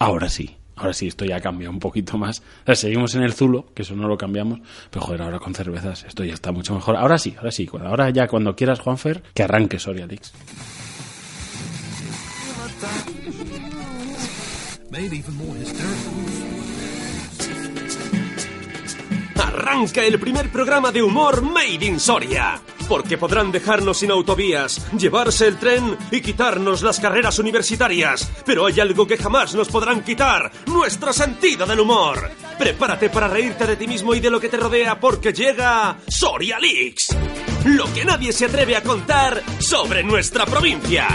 ahora sí. Ahora sí, esto ya cambia un poquito más. O sea, seguimos en el Zulo, que eso no lo cambiamos, pero joder, ahora con cervezas esto ya está mucho mejor. Ahora sí, ahora sí. Ahora ya cuando quieras, Juanfer, que arranque Soria Leaks. Arranca el primer programa de humor Made in Soria. Porque podrán dejarnos sin autovías, llevarse el tren y quitarnos las carreras universitarias. Pero hay algo que jamás nos podrán quitar, nuestro sentido del humor. Prepárate para reírte de ti mismo y de lo que te rodea porque llega Soria Leaks. Lo que nadie se atreve a contar sobre nuestra provincia.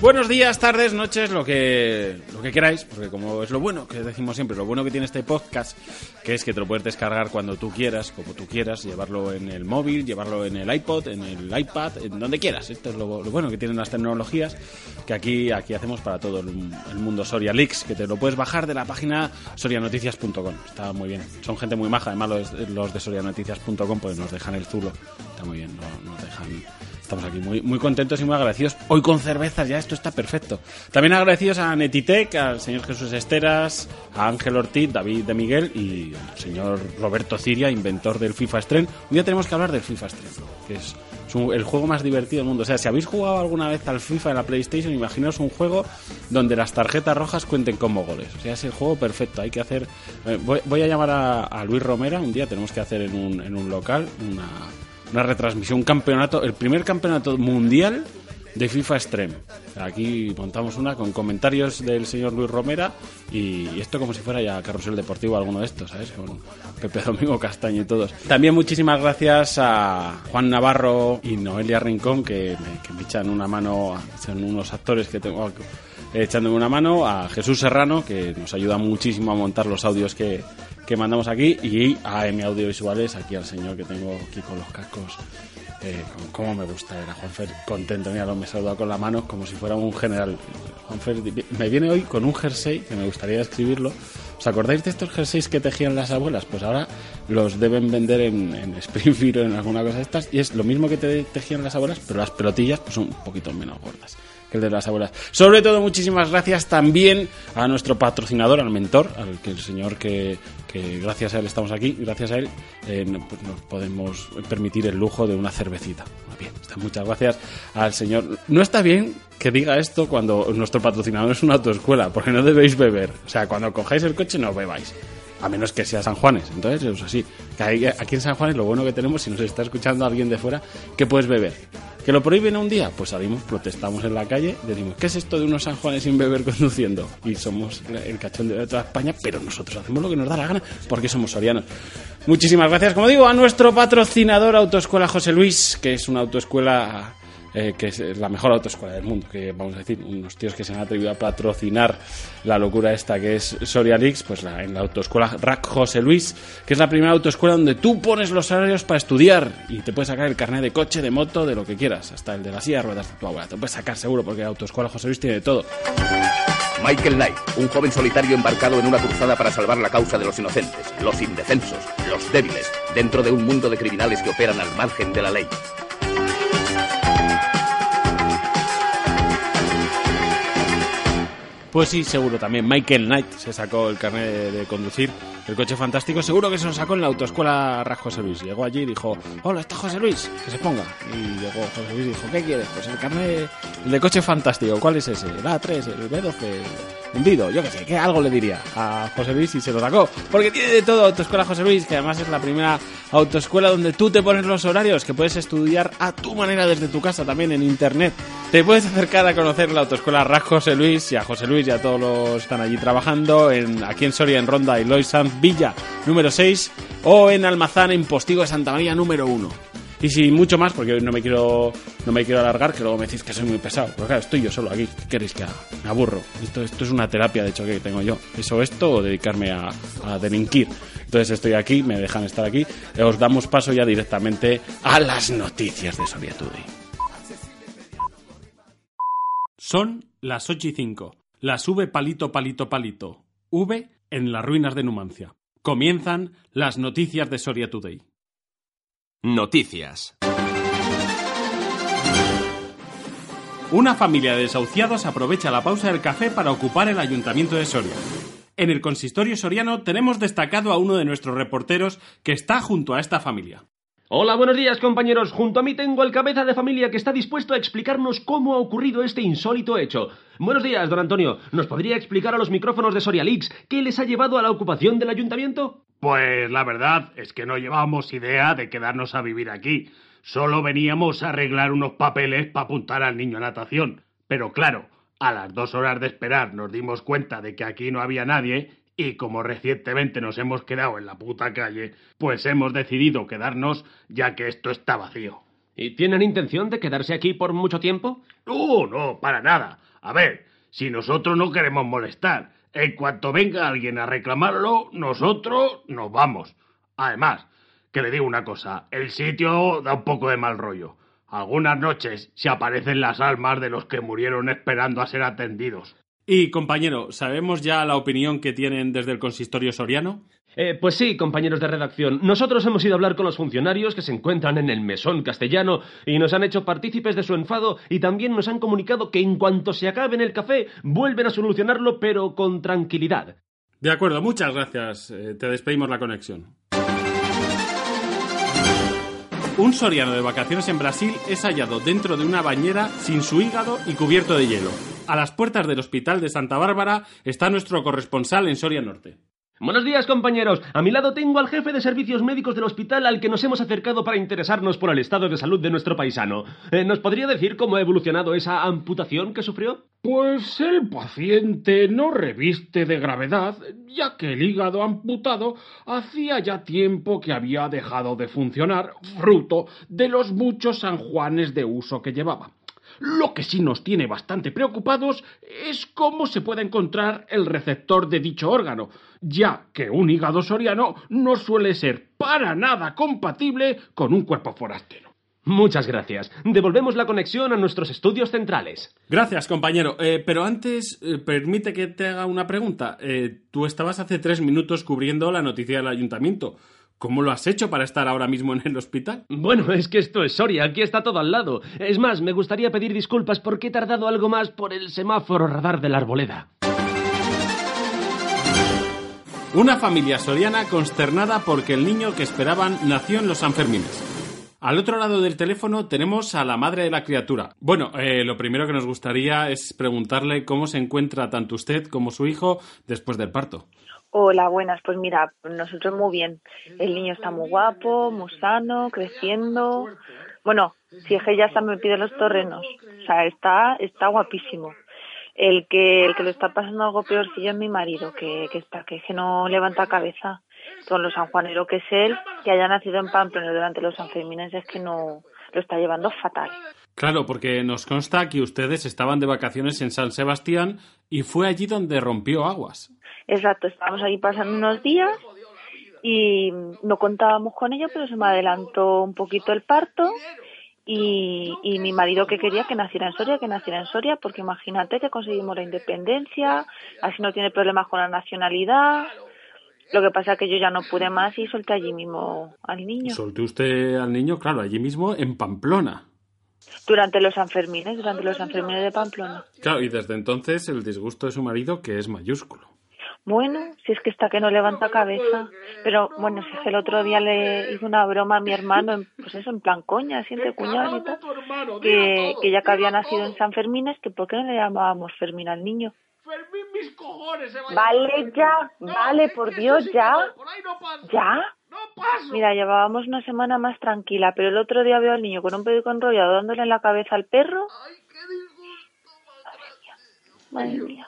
Buenos días, tardes, noches, lo que, lo que queráis, porque como es lo bueno que decimos siempre, lo bueno que tiene este podcast, que es que te lo puedes descargar cuando tú quieras, como tú quieras, llevarlo en el móvil, llevarlo en el iPod, en el iPad, en donde quieras. Esto es lo, bueno que tienen las tecnologías que aquí, aquí hacemos para todo el, mundo Soria Leaks, que te lo puedes bajar de la página sorianoticias.com. Está muy bien. Son gente muy maja, además los, los de sorianoticias.com pues nos dejan el zulo. Está muy bien, no, nos dejan estamos aquí muy, muy contentos y muy agradecidos. Hoy con cervezas, ya esto está perfecto. También agradecidos a Netitec, al señor Jesús Esteras, a Ángel Ortiz, David de Miguel y al señor Roberto Ciria, inventor del FIFA Stream. Un día tenemos que hablar del FIFA Stream, que es, el juego más divertido del mundo. O sea, si habéis jugado alguna vez al FIFA en la PlayStation, imaginaos un juego donde las tarjetas rojas cuenten como goles. O sea, es el juego perfecto. Hay que hacer. eh, voy, voy a llamar a, a Luis Romera. Un día tenemos que hacer en un, en un local una, una retransmisión, un campeonato, el primer campeonato mundial de FIFA Extreme. Aquí montamos una con comentarios del señor Luis Romera y, esto como si fuera ya Carrusel Deportivo, alguno de estos, ¿sabes? Con Pepe Domingo Castaño y todos. También muchísimas gracias a Juan Navarro y Noelia Rincón que me, que me echan una mano, son unos actores que tengo eh, echándome una mano, a Jesús Serrano que nos ayuda muchísimo a montar los audios que, que mandamos aquí y a M Audiovisuales, aquí al señor que tengo aquí con los cascos. Eh, cómo me gusta ver a Juanfer contento, mira, me saluda con la mano como si fuera un general. Juanfer me viene hoy con un jersey que me gustaría escribirlo. ¿Os acordáis de estos jerseys que tejían las abuelas? Pues ahora los deben vender en, en Springfield o en alguna cosa de estas y es lo mismo que te tejían las abuelas, pero las pelotillas pues son un poquito menos gordas que el de las abuelas. Sobre todo, muchísimas gracias también a nuestro patrocinador, al mentor, al que el señor que, que gracias a él estamos aquí, gracias a él eh, pues nos podemos permitir el lujo de una cervecita. Bien, muchas gracias al señor. No está bien que diga esto cuando nuestro patrocinador es una autoescuela, porque no debéis beber. O sea, cuando cojáis el coche no bebáis. A menos que sea San Juanes. Entonces, es así. Aquí en San Juanes lo bueno que tenemos, si nos está escuchando alguien de fuera, que puedes beber. ¿Que lo prohíben un día? Pues salimos, protestamos en la calle, decimos, ¿qué es esto de unos San Juanes sin beber conduciendo? Y somos el cachondeo de toda España, pero nosotros hacemos lo que nos da la gana porque somos sorianos. Muchísimas gracias, como digo, a nuestro patrocinador Autoescuela José Luis, que es una autoescuela eh, que es la mejor autoescuela del mundo, que vamos a decir, unos tíos que se han atrevido a patrocinar la locura esta que es Soria Leaks, pues la, en la autoescuela Rack José Luis, que es la primera autoescuela donde tú pones los horarios para estudiar y te puedes sacar el carnet de coche, de moto, de lo que quieras, hasta el de la silla de ruedas de tu abuela. Te puedes sacar seguro porque la autoescuela José Luis tiene de todo. Michael Knight, un joven solitario embarcado en una cruzada para salvar la causa de los inocentes, los indefensos, los débiles, dentro de un mundo de criminales que operan al margen de la ley. Pues sí, seguro también. Michael Knight se sacó el carnet de, conducir el coche fantástico. Seguro que se lo sacó en la autoescuela Rack José Luis. Llegó allí y dijo, hola, está José Luis, que se ponga. Y llegó José Luis y dijo, ¿qué quieres? Pues el carnet de coche fantástico. ¿Cuál es ese? El A3, el B12, hundido, yo qué sé, que algo le diría a José Luis y se lo sacó. Porque tiene de todo autoescuela José Luis, que además es la primera autoescuela donde tú te pones los horarios, que puedes estudiar a tu manera desde tu casa también en internet. Te puedes acercar a conocer la autoescuela Rack José Luis y a José Luis y a todos los que están allí trabajando en, aquí en Soria, en Ronda y Lois Sanz Villa número 6 o en Almazán en Postigo de Santa María número 1. Y sin mucho más, porque hoy no me quiero no me quiero alargar, que luego me decís que soy muy pesado. Pero claro, estoy yo solo aquí. ¿Qué queréis que haga? Me aburro. Esto, esto es una terapia, de hecho, que tengo yo. ¿Eso esto o dedicarme a, a delinquir? Entonces estoy aquí, me dejan estar aquí. Eh, Os damos paso ya directamente a las noticias de Soria Today. Son las 8 y 5. Las V palito palito palito. V en las ruinas de Numancia. Comienzan las noticias de Soria Today. Noticias. Una familia de desahuciados aprovecha la pausa del café para ocupar el ayuntamiento de Soria. En el consistorio soriano tenemos destacado a uno de nuestros reporteros que está junto a esta familia. Hola, buenos días compañeros. Junto a mí tengo al cabeza de familia que está dispuesto a explicarnos cómo ha ocurrido este insólito hecho. Buenos días, don Antonio. ¿Nos podría explicar a los micrófonos de Soria Leaks qué les ha llevado a la ocupación del ayuntamiento? Pues la verdad es que no llevábamos idea de quedarnos a vivir aquí. Solo veníamos a arreglar unos papeles para apuntar al niño a natación. Pero claro, a las dos horas de esperar nos dimos cuenta de que aquí no había nadie y como recientemente nos hemos quedado en la puta calle, pues hemos decidido quedarnos ya que esto está vacío. ¿Y tienen intención de quedarse aquí por mucho tiempo? No, no, para nada. A ver, si nosotros no queremos molestar, en cuanto venga alguien a reclamarlo, nosotros nos vamos. Además, que le digo una cosa, el sitio da un poco de mal rollo. Algunas noches se aparecen las almas de los que murieron esperando a ser atendidos. Y compañero, ¿sabemos ya la opinión que tienen desde el consistorio soriano? Eh, pues sí, compañeros de redacción. Nosotros hemos ido a hablar con los funcionarios que se encuentran en el mesón castellano y nos han hecho partícipes de su enfado y también nos han comunicado que en cuanto se acabe en el café vuelven a solucionarlo pero con tranquilidad. De acuerdo, muchas gracias. Eh, te despedimos la conexión. Un soriano de vacaciones en Brasil es hallado dentro de una bañera sin su hígado y cubierto de hielo. A las puertas del hospital de Santa Bárbara está nuestro corresponsal en Soria Norte. Buenos días, compañeros. A mi lado tengo al jefe de servicios médicos del hospital al que nos hemos acercado para interesarnos por el estado de salud de nuestro paisano. Eh, ¿Nos podría decir cómo ha evolucionado esa amputación que sufrió? Pues el paciente no reviste de gravedad, ya que el hígado amputado hacía ya tiempo que había dejado de funcionar, fruto de los muchos sanjuanes de uso que llevaba. Lo que sí nos tiene bastante preocupados es cómo se puede encontrar el receptor de dicho órgano, ya que un hígado soriano no suele ser para nada compatible con un cuerpo forastero. Muchas gracias. Devolvemos la conexión a nuestros estudios centrales. Gracias, compañero. Eh, pero antes, eh, permite que te haga una pregunta. Eh, tú estabas hace tres minutos cubriendo la noticia del ayuntamiento. ¿Cómo lo has hecho para estar ahora mismo en el hospital? Bueno, es que esto es Soria, aquí está todo al lado. Es más, me gustaría pedir disculpas porque he tardado algo más por el semáforo radar de la arboleda. Una familia soriana consternada porque el niño que esperaban nació en los Sanfermines. Al otro lado del teléfono tenemos a la madre de la criatura. Bueno, eh, lo primero que nos gustaría es preguntarle cómo se encuentra tanto usted como su hijo después del parto. Hola, buenas. Pues mira, nosotros muy bien. El niño está muy guapo, muy sano, creciendo. Bueno, si es que ya está metido en los terrenos. O sea, está, está guapísimo. El que, el que lo está pasando algo peorcillo es mi marido, que, que está, que, que no levanta cabeza. Con lo sanjuanero que es él, que haya nacido en Pamplona durante los Sanfermines es que no lo está llevando fatal. Claro, porque nos consta que ustedes estaban de vacaciones en San Sebastián y fue allí donde rompió aguas. Exacto, estábamos ahí pasando unos días y no contábamos con ello, pero se me adelantó un poquito el parto y, y mi marido que quería que naciera en Soria, que naciera en Soria, porque imagínate que conseguimos la independencia, así no tiene problemas con la nacionalidad. Lo que pasa es que yo ya no pude más y solté allí mismo al niño. Soltó usted al niño, claro, allí mismo en Pamplona. Durante los Sanfermines, durante los Sanfermines de Pamplona. Claro, y desde entonces el disgusto de su marido, que es mayúsculo. Bueno, si es que está que no levanta cabeza. Pero bueno, si es que el otro día le hizo una broma a mi hermano, en- pues eso, en plan coña, así entre cuñados y tal, que, que ya que había nacido en San Fermín, es que ¿por qué no le llamábamos Fermín al niño? Fermín, mis cojones, se Vale ya, vale, por Dios, ya, ya. Mira, llevábamos una semana más tranquila, pero el otro día veo al niño con un periódico enrollado dándole en la cabeza al perro. Ay, qué disgusto. Madre mía,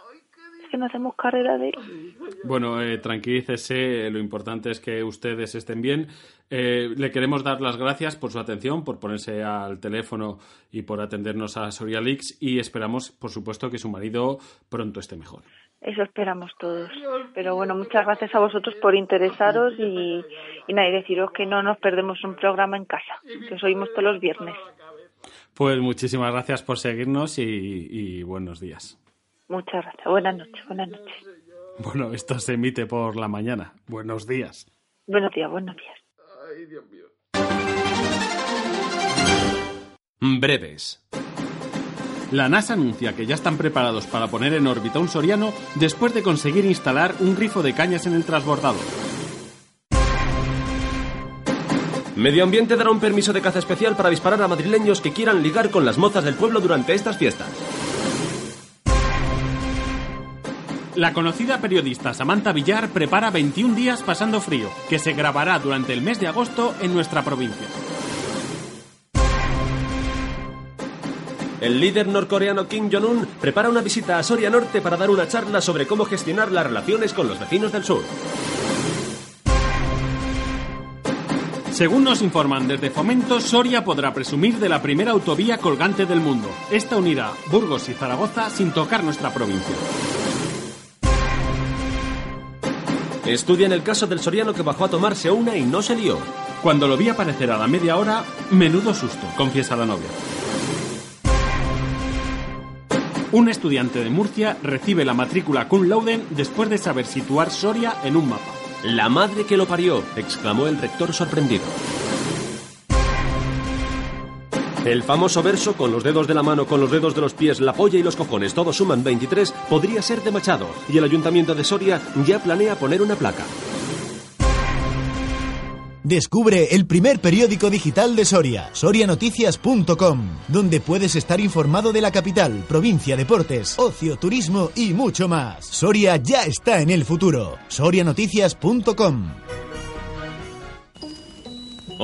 que no hacemos carrera de él. Bueno, eh, tranquilícese, lo importante es que ustedes estén bien. Eh, le queremos dar las gracias por su atención, por ponerse al teléfono y por atendernos a Soria Leaks y esperamos, por supuesto, que su marido pronto esté mejor. Eso esperamos todos. Pero bueno, muchas gracias a vosotros por interesaros y, y nada, y deciros que no nos perdemos un programa en casa, que os oímos todos los viernes. Pues muchísimas gracias por seguirnos y, y buenos días. Muchas gracias. Buenas noches, buenas noches. Bueno, esto se emite por la mañana. Buenos días. Buenos días, buenos días. Breves. La NASA anuncia que ya están preparados para poner en órbita un Soriano después de conseguir instalar un grifo de cañas en el transbordador. Medio Ambiente dará un permiso de caza especial para disparar a madrileños que quieran ligar con las mozas del pueblo durante estas fiestas. La conocida periodista Samantha Villar prepara 21 días pasando frío, que se grabará durante el mes de agosto en nuestra provincia. El líder norcoreano Kim Jong-un prepara una visita a Soria Norte para dar una charla sobre cómo gestionar las relaciones con los vecinos del sur. Según nos informan desde Fomento, Soria podrá presumir de la primera autovía colgante del mundo. Esta unirá Burgos y Zaragoza sin tocar nuestra provincia. Estudian el caso del soriano que bajó a tomarse una y no se lió. Cuando lo vi aparecer a la media hora, menudo susto, confiesa la novia. Un estudiante de Murcia recibe la matrícula cum laude después de saber situar Soria en un mapa. La madre que lo parió, exclamó el rector sorprendido. El famoso verso con los dedos de la mano, con los dedos de los pies, la polla y los cojones, todos suman 23, podría ser de Machado, y el ayuntamiento de Soria ya planea poner una placa. Descubre el primer periódico digital de Soria, sorianoticias.com, donde puedes estar informado de la capital, provincia, deportes, ocio, turismo y mucho más. Soria ya está en el futuro. sorianoticias.com.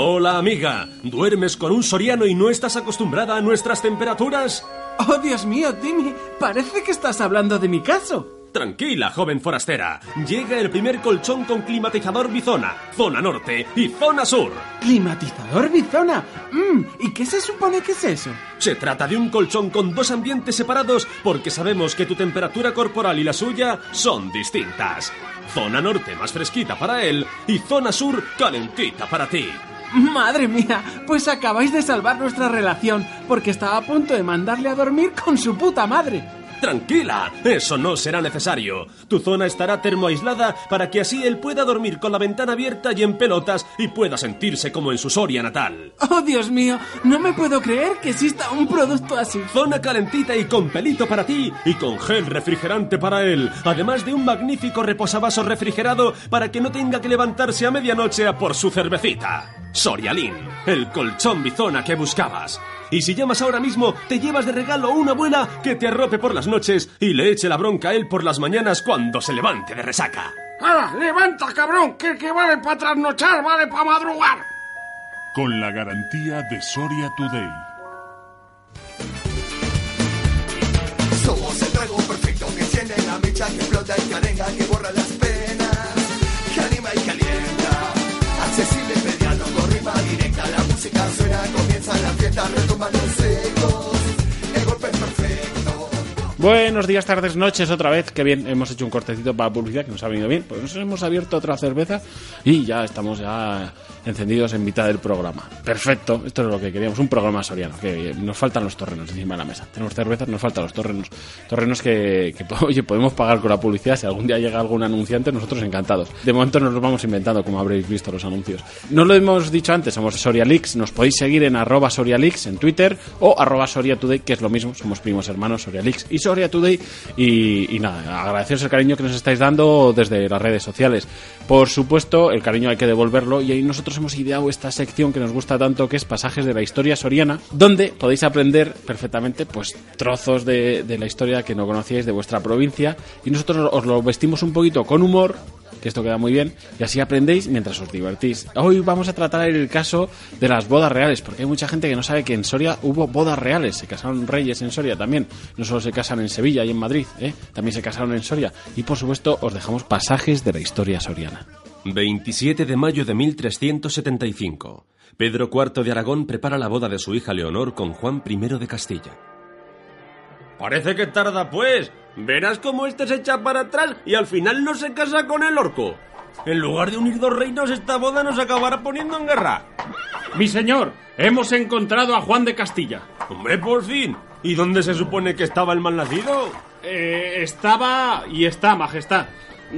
Hola amiga, ¿duermes con un soriano y no estás acostumbrada a nuestras temperaturas? Oh, Dios mío, Timmy, parece que estás hablando de mi caso. Tranquila, joven forastera. Llega el primer colchón con climatizador Bizona, zona norte y zona sur. ¿Climatizador Bizona? Mm, ¿Y qué se supone que es eso? Se trata de un colchón con dos ambientes separados porque sabemos que tu temperatura corporal y la suya son distintas. Zona norte más fresquita para él y zona sur calentita para ti. Madre mía, pues acabáis de salvar nuestra relación porque estaba a punto de mandarle a dormir con su puta madre. Tranquila, eso no será necesario. Tu zona estará termoaislada para que así él pueda dormir con la ventana abierta y en pelotas y pueda sentirse como en su Soria natal. Oh, Dios mío, no me puedo creer que exista un producto así. Zona calentita y con pelito para ti y con gel refrigerante para él, además de un magnífico reposavasos refrigerado para que no tenga que levantarse a medianoche a por su cervecita. Sorialin, el colchón bizona que buscabas. Y si llamas ahora mismo, te llevas de regalo una abuela que te arrope por las noches y le eche la bronca a él por las mañanas cuando se levante de resaca. ¡Hala, levanta, cabrón! Que el que vale para trasnochar vale para madrugar. Con la garantía de Soria Today. Somos el trago perfecto que enciende la mecha, que explota y que borra las suena, comienza la fiesta, retumban los ecos, Buenos días, tardes, noches, otra vez. Qué bien, hemos hecho un cortecito para publicidad que nos ha venido bien. Pues nos hemos abierto otra cerveza y ya estamos ya encendidos en mitad del programa. Perfecto, esto es lo que queríamos, un programa soriano. Que nos faltan los torrenos encima de la mesa. Tenemos cervezas, nos faltan los torrenos. Torrenos que, oye, podemos pagar con la publicidad. Si algún día llega algún anunciante, nosotros encantados. De momento nos los vamos inventando, como habréis visto los anuncios. No lo hemos dicho antes, somos Sorialix. Nos podéis seguir en arroba Sorialix en Twitter o arroba que es lo mismo. Somos primos hermanos Sorialix Soria Today. Y, nada, agradeceros el cariño que nos estáis dando desde las redes sociales. Por supuesto, el cariño hay que devolverlo y ahí nosotros hemos ideado esta sección que nos gusta tanto, que es pasajes de la historia soriana, donde podéis aprender perfectamente pues trozos de, de la historia que no conocíais de vuestra provincia y nosotros os lo vestimos un poquito con humor que esto queda muy bien, y así aprendéis mientras os divertís. Hoy vamos a tratar el caso de las bodas reales, porque hay mucha gente que no sabe que en Soria hubo bodas reales, se casaron reyes en Soria también, no solo se casan en Sevilla y en Madrid, ¿eh? también se casaron en Soria, y por supuesto os dejamos pasajes de la historia soriana. 27 de mayo de 1375. Pedro IV de Aragón prepara la boda de su hija Leonor con Juan I de Castilla. Parece que tarda, pues. Verás cómo este se echa para atrás y al final no se casa con el orco. En lugar de unir dos reinos, esta boda nos acabará poniendo en guerra. Mi señor, hemos encontrado a Juan de Castilla. Hombre, por fin. ¿Y dónde se supone que estaba el mal nacido? Eh, estaba y está, majestad.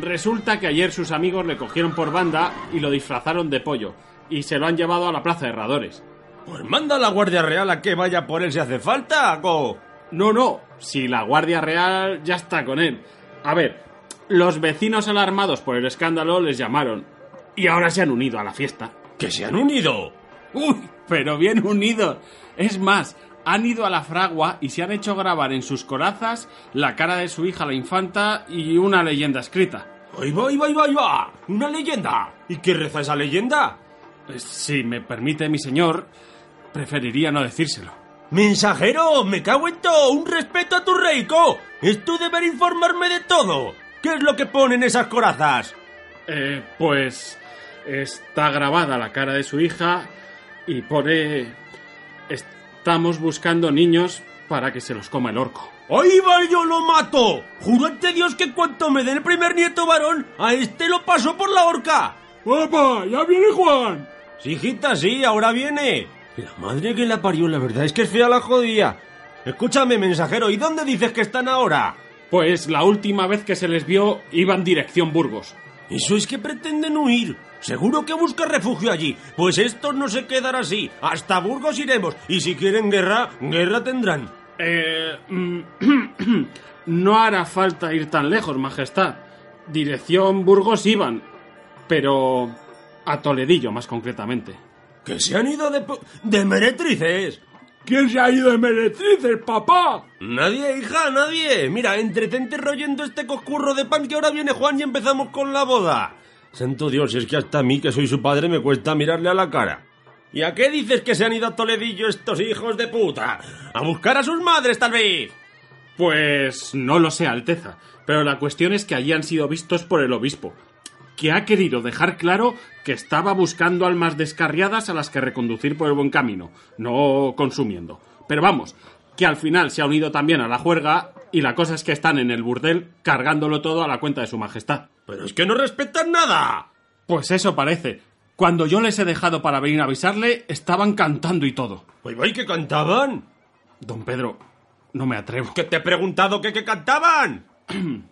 Resulta que ayer sus amigos le cogieron por banda y lo disfrazaron de pollo. Y se lo han llevado a la plaza de herradores. Pues manda a la Guardia Real a que vaya por él si hace falta, Go. No, no, si la Guardia Real ya está con él. A ver, los vecinos alarmados por el escándalo les llamaron. Y ahora se han unido a la fiesta. ¿Que se han unido? Uy, pero bien unidos. Es más, han ido a la fragua y se han hecho grabar en sus corazas la cara de su hija, la infanta, y una leyenda escrita. ¡Ahí va, ahí va, ahí va, ahí va! ¡Una leyenda! ¿Y qué reza esa leyenda? Pues, si me permite, mi señor, preferiría no decírselo. ¡Mensajero! ¡Me cago en todo! ¡Un respeto a tu reico! ¡Es tu deber informarme de todo! ¿Qué es lo que ponen esas corazas? Eh, pues está grabada la cara de su hija y pone... Estamos buscando niños para que se los coma el orco. ¡Ahí va, yo lo mato! Juro ante Dios que cuanto me dé el primer nieto varón, a este lo paso por la horca. ¡Papá! ¡Ya viene Juan! Sí, hijita, sí, ahora viene. La madre que la parió, la verdad es que es fea la jodía. Escúchame, mensajero, ¿y dónde dices que están ahora? Pues la última vez que se les vio iban dirección Burgos. Eso es que pretenden huir. Seguro que busca refugio allí. Pues estos no se quedan así. Hasta Burgos iremos. Y si quieren guerra, guerra tendrán. Eh, no hará falta ir tan lejos, Majestad. Dirección Burgos iban. Pero a Toledillo, más concretamente. ¿Que se han ido de, de meretrices? ¿Quién se ha ido de meretrices, papá? Nadie, hija, nadie. Mira, entretente royendo este coscurro de pan que ahora viene Juan y empezamos con la boda. Santo Dios, es que hasta a mí, que soy su padre, me cuesta mirarle a la cara. ¿Y a qué dices que se han ido a Toledillo estos hijos de puta? ¿A buscar a sus madres, tal vez? Pues no lo sé, Alteza. Pero la cuestión es que allí han sido vistos por el obispo, que ha querido dejar claro que estaba buscando almas descarriadas a las que reconducir por el buen camino, no consumiendo. Pero vamos, que al final se ha unido también a la juerga y la cosa es que están en el burdel cargándolo todo a la cuenta de su majestad. Pero es que no respetan nada. Pues eso parece. Cuando yo les he dejado para venir a avisarle, estaban cantando y todo. Pues ¿y qué cantaban? Don Pedro, no me atrevo. ¿Que te he preguntado qué, qué cantaban?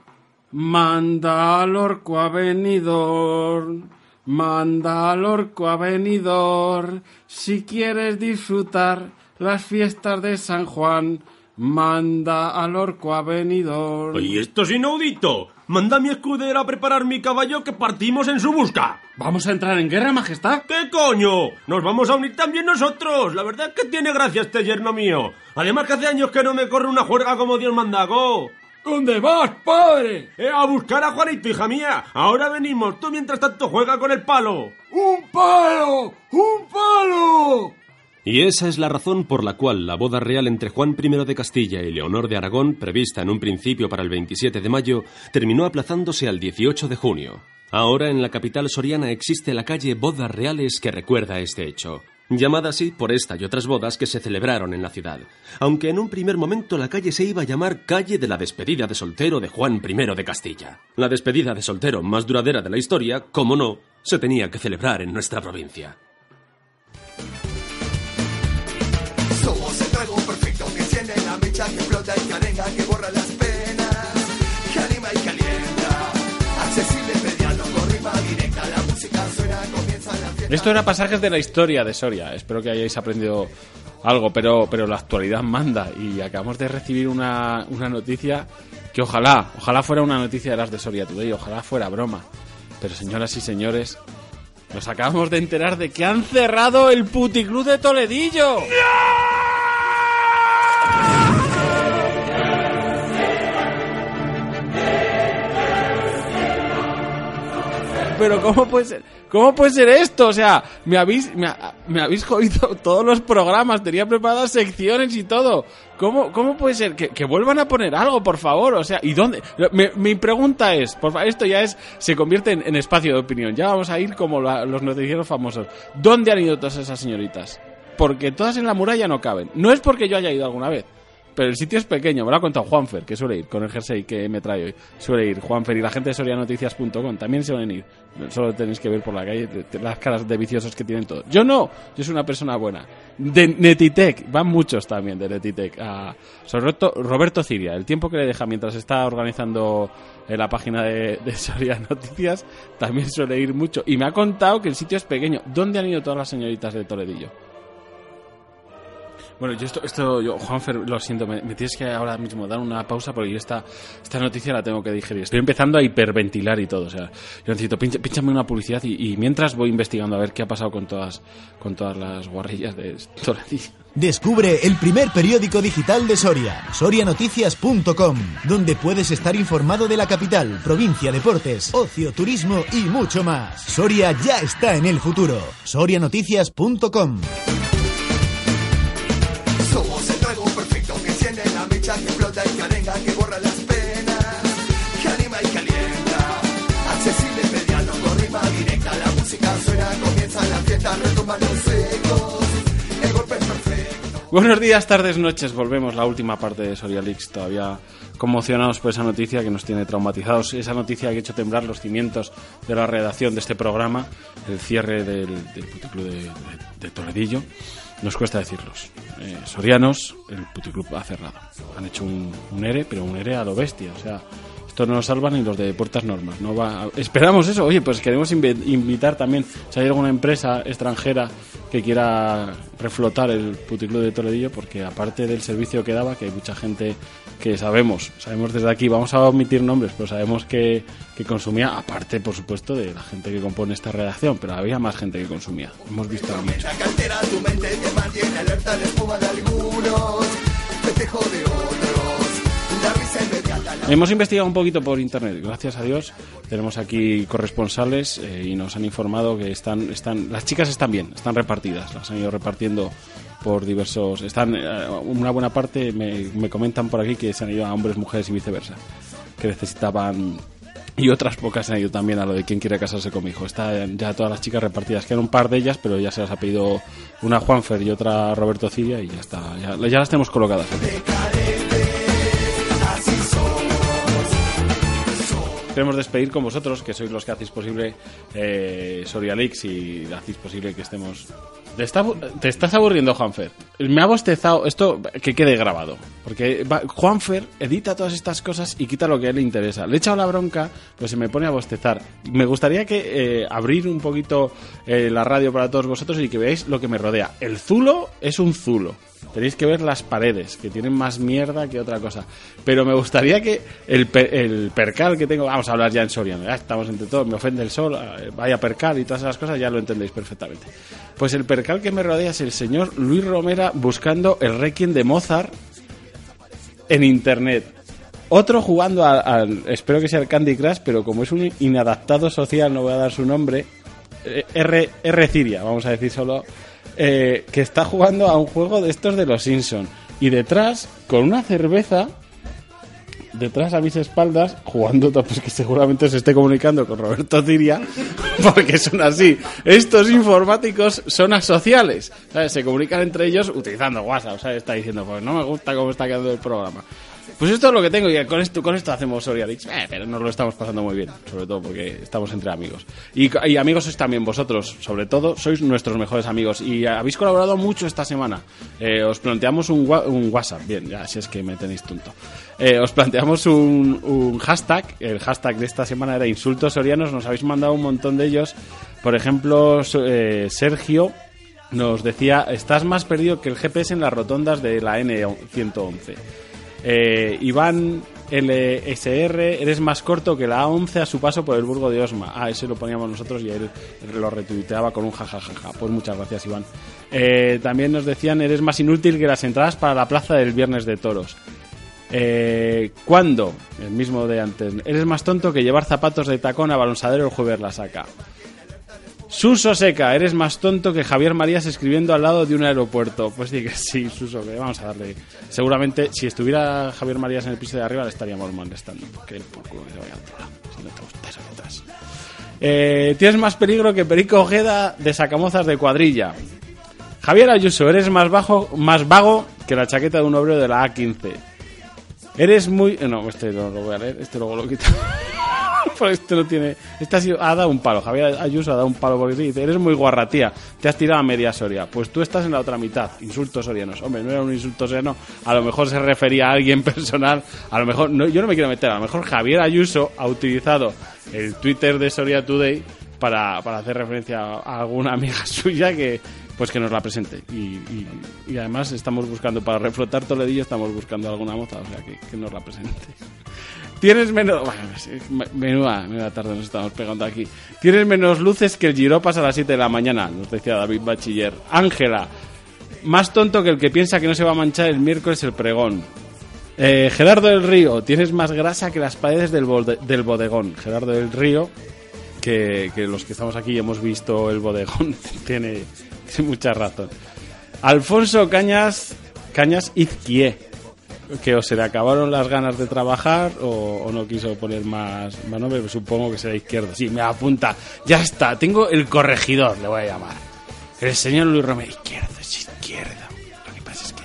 Manda al orco a venidor, manda al orco a venidor, si quieres disfrutar las fiestas de San Juan, manda al orco a venidor. ¿Y esto es inaudito? Manda a mi escudero a preparar mi caballo que partimos en su busca. ¿Vamos a entrar en guerra, majestad? ¿Qué coño? Nos vamos a unir también nosotros. La verdad es que tiene gracia este yerno mío. Además que hace años que no me corre una juerga como Dios manda. ¿Dónde vas, padre? Eh, a buscar a Juanito, hija mía. Ahora venimos. Tú mientras tanto juega con el palo. ¡Un palo! ¡Un palo! Y esa es la razón por la cual la boda real entre Juan I de Castilla y Leonor de Aragón, prevista en un principio para el 27 de mayo, terminó aplazándose al 18 de junio. Ahora en la capital soriana existe la calle Bodas Reales que recuerda este hecho, llamada así por esta y otras bodas que se celebraron en la ciudad, aunque en un primer momento la calle se iba a llamar Calle de la Despedida de Soltero de Juan I de Castilla. La despedida de soltero más duradera de la historia, como no, se tenía que celebrar en nuestra provincia. Somos el trago perfecto que la mecha, que y que Esto era pasajes de la historia de Soria. Espero que hayáis aprendido algo, pero, pero la actualidad manda. Y acabamos de recibir una, una noticia que ojalá, ojalá fuera una noticia de las de Soria Today, ojalá fuera broma. Pero señoras y señores, nos acabamos de enterar de que han cerrado el puticlub de Toledillo. Pero ¿cómo puede ser? ¿Cómo puede ser esto? O sea, me habéis, me, me habéis jodido todos los programas, tenía preparadas secciones y todo. ¿Cómo, cómo puede ser? Que, vuelvan a poner algo, por favor. O sea, ¿y dónde? Me- mi pregunta es, por fa- esto ya es, se convierte en, en espacio de opinión. Ya vamos a ir como la- los noticieros famosos. ¿Dónde han ido todas esas señoritas? Porque todas en la muralla no caben. No es porque yo haya ido alguna vez. Pero el sitio es pequeño. Me lo ha contado Juanfer, que suele ir con el jersey que me trae hoy. Suele ir Juanfer y la gente de sorianoticias.com también suelen ir. Solo tenéis que ver por la calle las caras de viciosos que tienen todos. Yo no, yo soy una persona buena. De Netitec, van muchos también de Netitec. A Roberto, Roberto Ciria, el tiempo que le deja mientras está organizando eh, la página de, de Soria Noticias, también suele ir mucho. Y me ha contado que el sitio es pequeño. ¿Dónde han ido todas las señoritas de Toledillo? Bueno, yo esto, esto yo, Juanfer, lo siento, me, tienes que ahora mismo dar una pausa porque yo esta, esta noticia la tengo que digerir. Estoy empezando a hiperventilar y todo, o sea, yo necesito, pincha- pínchame una publicidad y, mientras voy investigando a ver qué ha pasado con todas, con todas las guarrillas de Toledillo. Descubre el primer periódico digital de Soria, sorianoticias.com, donde puedes estar informado de la capital, provincia, deportes, ocio, turismo y mucho más. Soria ya está en el futuro. sorianoticias.com. Buenos días, tardes, noches. Volvemos la última parte de Soria Leaks. Todavía conmocionados por esa noticia que nos tiene traumatizados. Esa noticia que ha hecho temblar los cimientos de la redacción de este programa. El cierre del, del de, de, de Toledillo. Nos cuesta decirlos. Eh, sorianos, el puticlub ha cerrado. Han hecho un, ERE, pero un ERE a lo bestia. O sea, esto no nos salvan ni los de puertas normas. No va, esperamos eso. Oye, pues queremos invi- invitar también, si hay alguna empresa extranjera que quiera reflotar el puticlub de Toledillo, porque aparte del servicio que daba, que hay mucha gente que sabemos, sabemos desde aquí, vamos a omitir nombres, pero sabemos que, que consumía, aparte, por supuesto, de la gente que compone esta redacción, pero había más gente que consumía. Hemos visto mucho. Inmediata, la Hemos investigado un poquito por internet, gracias a Dios. Tenemos aquí corresponsales eh, y nos han informado que están, están, las chicas están bien, están repartidas, las han ido repartiendo por diversos, están, eh, una buena parte me, me comentan por aquí que se han ido a hombres, mujeres y viceversa, que necesitaban y otras pocas se han ido también a lo de quién quiere casarse con mi hijo. Están ya todas las chicas repartidas. Quedan un par de ellas, pero ya se las ha pedido una Juanfer y otra Roberto Ciria y ya está. Ya las tenemos colocadas. Queremos despedir con vosotros, que sois los que hacéis posible eh, Soria Leaks y hacéis posible que estemos... ¿Te, estás aburriendo, Juanfer? Me ha bostezado esto que quede grabado. Porque va- Juanfer edita todas estas cosas y quita lo que a él le interesa. Le he echado la bronca, pues se me pone a bostezar. Me gustaría que eh, abrir un poquito eh, la radio para todos vosotros y que veáis lo que me rodea. El zulo es un zulo. Tenéis que ver las paredes, que tienen más mierda que otra cosa. Pero me gustaría que el, el percal que tengo, vamos a hablar ya en soriano, ya estamos entre todos, me ofende el sol, eh, vaya percal y todas esas cosas, ya lo entendéis perfectamente. Pues el percal que me rodea es el señor Luis Romera buscando el requiem de Mozart en internet. Otro jugando al, al- espero que sea el Candy Crush, pero como es un inadaptado social, no voy a dar su nombre, eh, R, R Ciria, vamos a decir solo, eh, que está jugando a un juego de estos de los Simpson y detrás, con una cerveza, detrás a mis espaldas, jugando, pues que seguramente se esté comunicando con Roberto Ciria, porque son así. Estos informáticos son asociales, ¿sabes? Se comunican entre ellos utilizando WhatsApp, está diciendo, pues no me gusta cómo está quedando el programa. Pues esto es lo que tengo y con esto, con esto hacemos Sorialix. Eh, pero nos lo estamos pasando muy bien, sobre todo porque estamos entre amigos. Y, y amigos sois también vosotros, sobre todo, sois nuestros mejores amigos y habéis colaborado mucho esta semana. Eh, os planteamos un, WhatsApp, bien, ya si es que me tenéis tonto. Eh, os planteamos un, hashtag, el hashtag de esta semana era insultos sorianos, nos habéis mandado un montón de ellos. Por ejemplo, eh, Sergio nos decía, estás más perdido que el GPS en las rotondas de la N111. Eh, Iván LSR, eres más corto que la A11 a su paso por el Burgo de Osma. Ah, ese lo poníamos nosotros y él lo retuiteaba con un jajajaja. Pues muchas gracias, Iván. Eh, también nos decían, eres más inútil que las entradas para la plaza del Viernes de Toros. Eh, ¿Cuándo? El mismo de antes. Eres más tonto que llevar zapatos de tacón a balonsadero el jueves la saca. Suso Seca, eres más tonto que Javier Marías escribiendo al lado de un aeropuerto. Pues sí que sí, Suso, que vamos a darle. Seguramente, si estuviera Javier Marías en el piso de arriba, le estaríamos molestando. Que el por que se vaya a otro lado. Si. Eh, tienes más peligro que Perico Ojeda de Sacamozas de cuadrilla. Javier Ayuso, eres más bajo, más vago que la chaqueta de un obrero de la A15. Eres muy... eh, No, este no lo voy a leer, este luego lo quito. Por este no tiene... Este ha, sido- ha dado un palo, Javier Ayuso ha dado un palo porque dice, eres muy guarratía, te has tirado a media Soria. Pues tú estás en la otra mitad, insultos sorianos. Hombre, no era un insulto soriano, a lo mejor se refería a alguien personal, a lo mejor, no, yo no me quiero meter, a lo mejor Javier Ayuso ha utilizado el Twitter de Soria Today para, para hacer referencia a alguna amiga suya que pues que nos la presente y, y- y además estamos buscando para reflotar Toledillo estamos buscando alguna moza o sea que, que nos la presente tienes menos menuda, menuda tarde nos estamos pegando aquí tienes menos luces que el giro pasa a las 7 de la mañana nos decía David Bachiller Ángela más tonto que el que piensa que no se va a manchar el miércoles el pregón eh, Gerardo del Río, tienes más grasa que las paredes del, bode- del bodegón. Gerardo del Río, que, los que estamos aquí hemos visto el bodegón, tiene, tiene mucha razón. Alfonso Cañas, Cañas Izquie, que o se le acabaron las ganas de trabajar o, o no quiso poner más, más nombre, pero supongo que será izquierdo. Sí, me apunta, ya está, tengo el corregidor, le voy a llamar. El señor Luis Romero, izquierdo, es izquierdo. Lo que pasa es que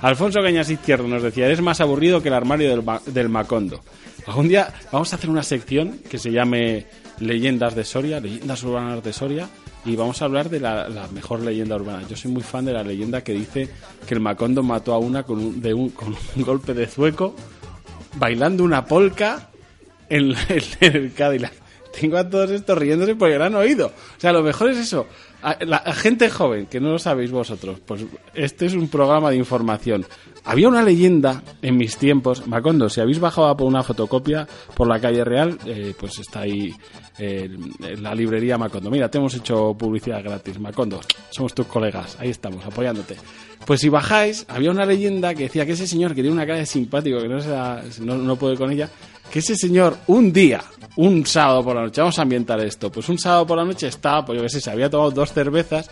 Alfonso Cañas Izquierdo nos decía, eres más aburrido que el armario del, del Macondo. Algún día vamos a hacer una sección que se llame Leyendas de Soria, Leyendas Urbanas de Soria, y vamos a hablar de la, mejor leyenda urbana. Yo soy muy fan de la leyenda que dice que el Macondo mató a una con un, de un, con un golpe de zueco bailando una polca en, en el Cadillac. Tengo a todos estos riéndose porque lo han oído. O sea, lo mejor es eso. A- La a gente joven, que no lo sabéis vosotros, pues este es un programa de información. Había una leyenda en mis tiempos. Macondo, si habéis bajado a por una fotocopia por la calle Real, eh, pues está ahí eh, la librería Macondo. Mira, te hemos hecho publicidad gratis. Macondo, somos tus colegas. Ahí estamos, apoyándote. Pues si bajáis, había una leyenda que decía que ese señor que tiene una cara de simpático, que no, sea, no, no puede con ella, que ese señor un día, un sábado por la noche, vamos a ambientar esto, pues un sábado por la noche estaba, pues yo qué sé, se había tomado dos cervezas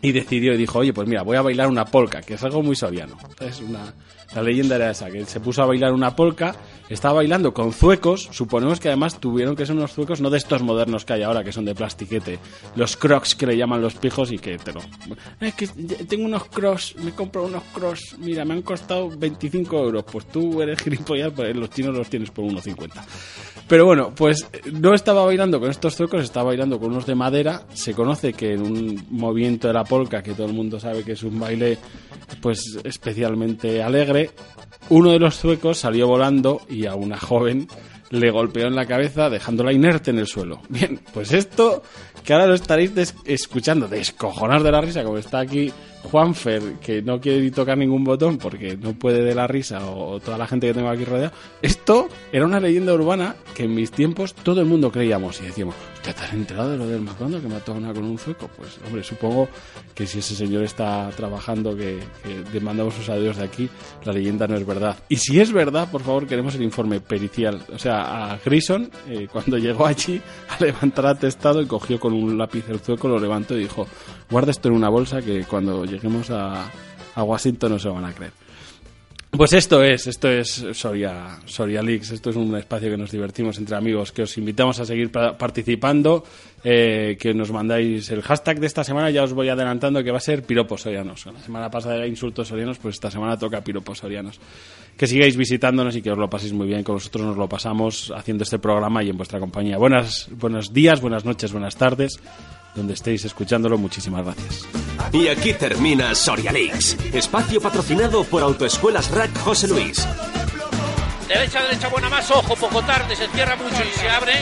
y decidió y dijo, oye, pues mira, voy a bailar una polca, que es algo muy soriano. Es una, la leyenda era esa, que se puso a bailar una polca, estaba bailando con zuecos, suponemos que además tuvieron que ser unos zuecos no de estos modernos que hay ahora, que son de plastiquete, los crocs que le llaman los pijos y que te lo... Es que tengo unos crocs, me compro unos crocs, mira, me han costado 25 euros, pues tú eres gilipollas, pues los chinos los tienes por 1,50. Pero bueno, pues no estaba bailando con estos zuecos, estaba bailando con unos de madera. Se conoce que en un movimiento de la polka, que todo el mundo sabe que es un baile pues especialmente alegre, uno de los zuecos salió volando y a una joven le golpeó en la cabeza dejándola inerte en el suelo. Bien, pues esto que ahora lo estaréis escuchando descojonar de la risa, como está aquí Juanfer, que no quiere ni tocar ningún botón porque no puede de la risa, o, o toda la gente que tengo aquí rodeada. Esto era una leyenda urbana que en mis tiempos todo el mundo creíamos y decíamos, ¿te has enterado de lo del Macondo que mató a una con un zueco? Pues hombre, supongo que si ese señor está trabajando, que, que le mandamos sus adiós de aquí, la leyenda no es verdad. Y si es verdad, por favor, queremos el informe pericial. O sea, a Grison, eh, cuando llegó allí a levantar atestado y cogió con un lápiz el zueco, lo levantó y dijo, guarda esto en una bolsa que cuando lleguemos a, a Washington no se van a creer. Pues esto es, esto es Soria, Soria Leaks, esto es un espacio que nos divertimos entre amigos, que os invitamos a seguir pa- participando, eh, que nos mandáis el hashtag de esta semana, ya os voy adelantando que va a ser piropos sorianos. La semana pasada era insultos sorianos, pues esta semana toca piropos sorianos. Que sigáis visitándonos y que os lo paséis muy bien, con nosotros nos lo pasamos haciendo este programa y en vuestra compañía. Buenas, buenos días, buenas noches, buenas tardes, donde estéis escuchándolo, muchísimas gracias. Y aquí termina Soria Leaks, espacio patrocinado por Autoescuelas Rack José Luis. Derecha, derecha, buena más, ojo, poco tarde, se cierra mucho y se abre.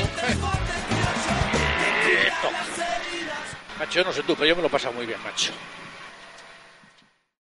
Macho, yo no sé tú, pero yo me lo he pasado muy bien, macho.